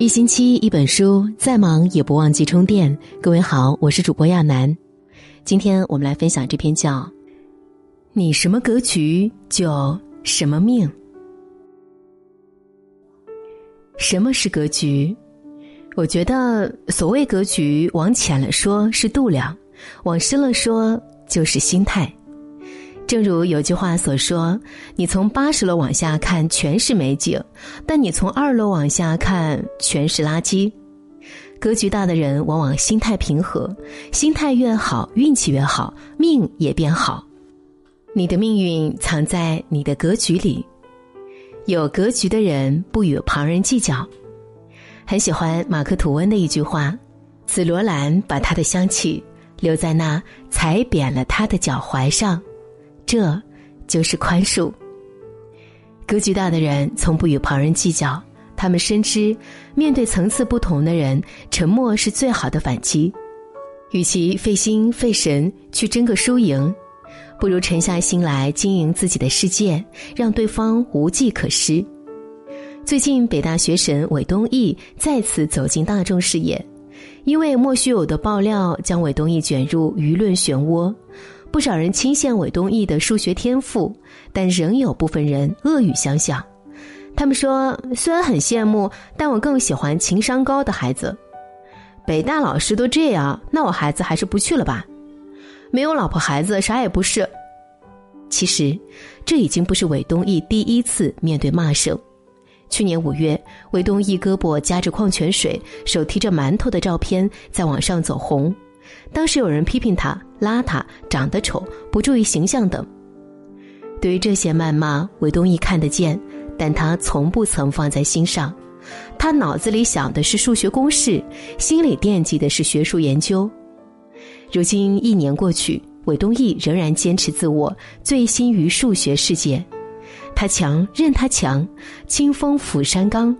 一星期一本书，再忙也不忘记充电。各位好，我是主播亚楠，今天我们来分享这篇叫《你什么格局就什么命》。什么是格局？我觉得所谓格局，往浅了说是度量，往深了说就是心态。正如有句话所说：“你从八十楼往下看全是美景，但你从二楼往下看全是垃圾。”格局大的人往往心态平和，心态越好，运气越好，命也变好。你的命运藏在你的格局里。有格局的人不与旁人计较。很喜欢马克吐温的一句话：“紫罗兰把它的香气留在那踩扁了它的脚踝上。”这，就是宽恕。格局大的人从不与旁人计较，他们深知，面对层次不同的人，沉默是最好的反击。与其费心费神去争个输赢，不如沉下心来经营自己的世界，让对方无计可施。最近，北大学神韦东奕再次走进大众视野，因为莫须有的爆料将韦东奕卷入舆论漩涡。不少人倾羡韦东奕的数学天赋，但仍有部分人恶语相向。他们说：“虽然很羡慕，但我更喜欢情商高的孩子。北大老师都这样，那我孩子还是不去了吧？没有老婆孩子，啥也不是。”其实，这已经不是韦东奕第一次面对骂声。去年五月，韦东奕胳膊夹着矿泉水、手提着馒头的照片在网上走红。当时有人批评他邋遢、长得丑、不注意形象等。对于这些谩骂，韦东奕看得见，但他从不曾放在心上。他脑子里想的是数学公式，心里惦记的是学术研究。如今一年过去，韦东奕仍然坚持自我，醉心于数学世界。他强，任他强，清风拂山岗。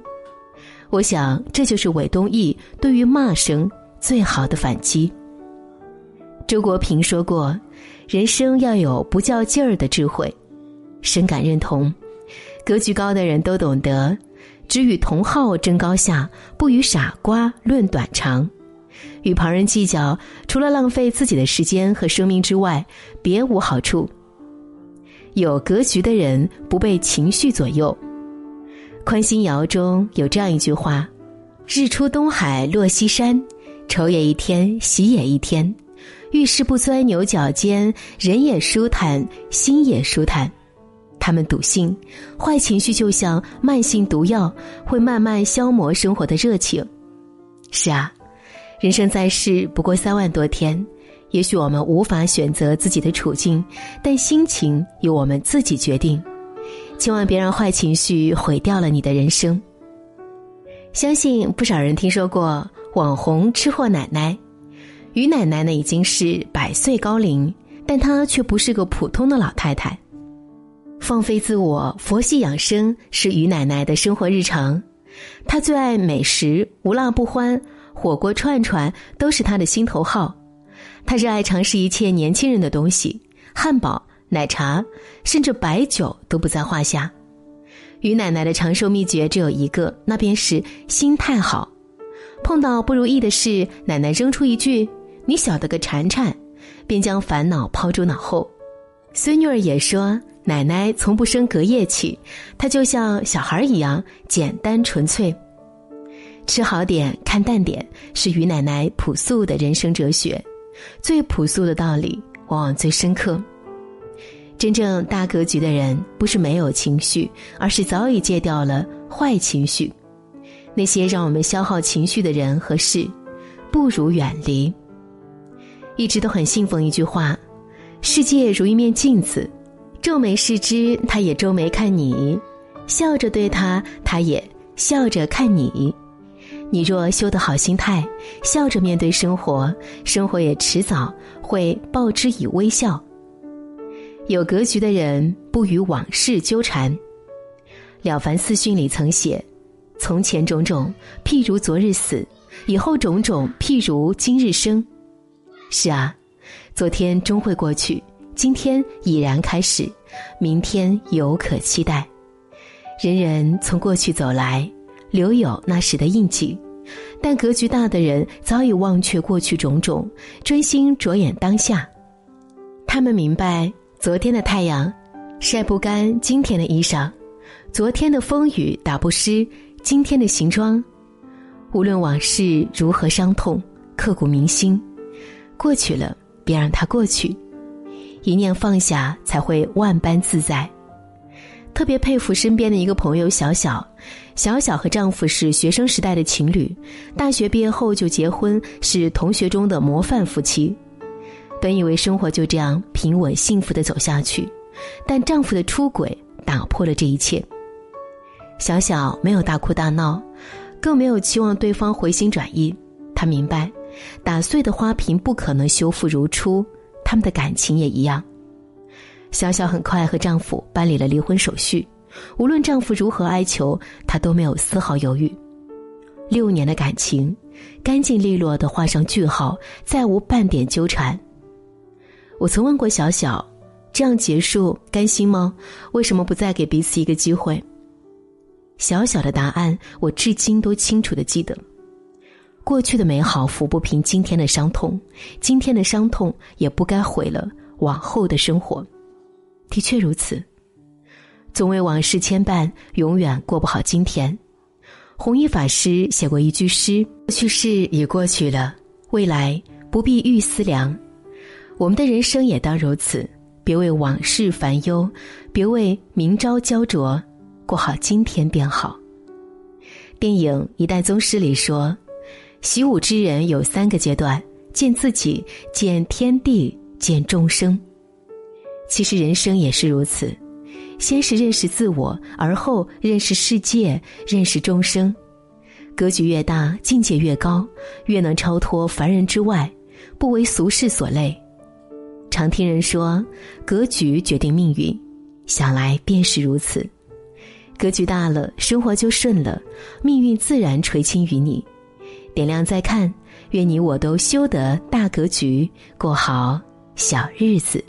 我想，这就是韦东奕对于骂声最好的反击。周国平说过：“人生要有不较劲儿的智慧。”深感认同。格局高的人都懂得，只与同好争高下，不与傻瓜论短长。与旁人计较，除了浪费自己的时间和生命之外，别无好处。有格局的人不被情绪左右。宽心谣中有这样一句话：“日出东海落西山，愁也一天，喜也一天。”遇事不钻牛角尖，人也舒坦，心也舒坦。他们笃信，坏情绪就像慢性毒药，会慢慢消磨生活的热情。是啊，人生在世不过三万多天，也许我们无法选择自己的处境，但心情由我们自己决定。千万别让坏情绪毁掉了你的人生。相信不少人听说过网红吃货奶奶。于奶奶呢已经是百岁高龄，但她却不是个普通的老太太。放飞自我、佛系养生是于奶奶的生活日常。她最爱美食，无辣不欢，火锅、串串都是她的心头好。她热爱尝试一切年轻人的东西，汉堡、奶茶，甚至白酒都不在话下。于奶奶的长寿秘诀只有一个，那便是心态好。碰到不如意的事，奶奶扔出一句。你晓得个铲铲，便将烦恼抛诸脑后。孙女儿也说：“奶奶从不生隔夜气，她就像小孩一样简单纯粹。吃好点，看淡点，是于奶奶朴素的人生哲学。最朴素的道理，往往最深刻。真正大格局的人，不是没有情绪，而是早已戒掉了坏情绪。那些让我们消耗情绪的人和事，不如远离。”一直都很信奉一句话：“世界如一面镜子，皱眉视之，他也皱眉看你；笑着对他，他也笑着看你。你若修得好心态，笑着面对生活，生活也迟早会报之以微笑。有格局的人不与往事纠缠。《了凡四训》里曾写：“从前种种，譬如昨日死；以后种种，譬如今日生。”是啊，昨天终会过去，今天已然开始，明天犹可期待。人人从过去走来，留有那时的印记。但格局大的人早已忘却过去种种，专心着眼当下。他们明白，昨天的太阳晒不干今天的衣裳，昨天的风雨打不湿今天的行装。无论往事如何伤痛、刻骨铭心，过去了别让它过去，一念放下才会万般自在。特别佩服身边的一个朋友小小，小小和丈夫是学生时代的情侣，大学毕业后就结婚，是同学中的模范夫妻。本以为生活就这样平稳幸福的走下去，但丈夫的出轨打破了这一切。小小没有大哭大闹，更没有期望对方回心转意。她明白，打碎的花瓶不可能修复如初，他们的感情也一样。小小很快和丈夫办理了离婚手续，无论丈夫如何哀求，她都没有丝毫犹豫。六年的感情，干净利落的画上句号，再无半点纠缠。我曾问过小小：“这样结束甘心吗？为什么不再给彼此一个机会？”小小的答案，我至今都清楚的记得：过去的美好抚不平今天的伤痛，今天的伤痛也不该毁了往后的生活。的确如此，总为往事牵绊，永远过不好今天。弘一法师写过一句诗：“过去事已过去了，未来不必欲思量。”我们的人生也当如此，别为往事烦忧，别为明朝焦灼，过好今天便好。电影《一代宗师》里说：“习武之人有三个阶段：见自己，见天地，见众生。”其实人生也是如此，先是认识自我，而后认识世界，认识众生。格局越大，境界越高，越能超脱凡人之外，不为俗世所累。常听人说，格局决定命运，想来便是如此。格局大了，生活就顺了，命运自然垂青于你。点亮再看，愿你我都修得大格局，过好小日子。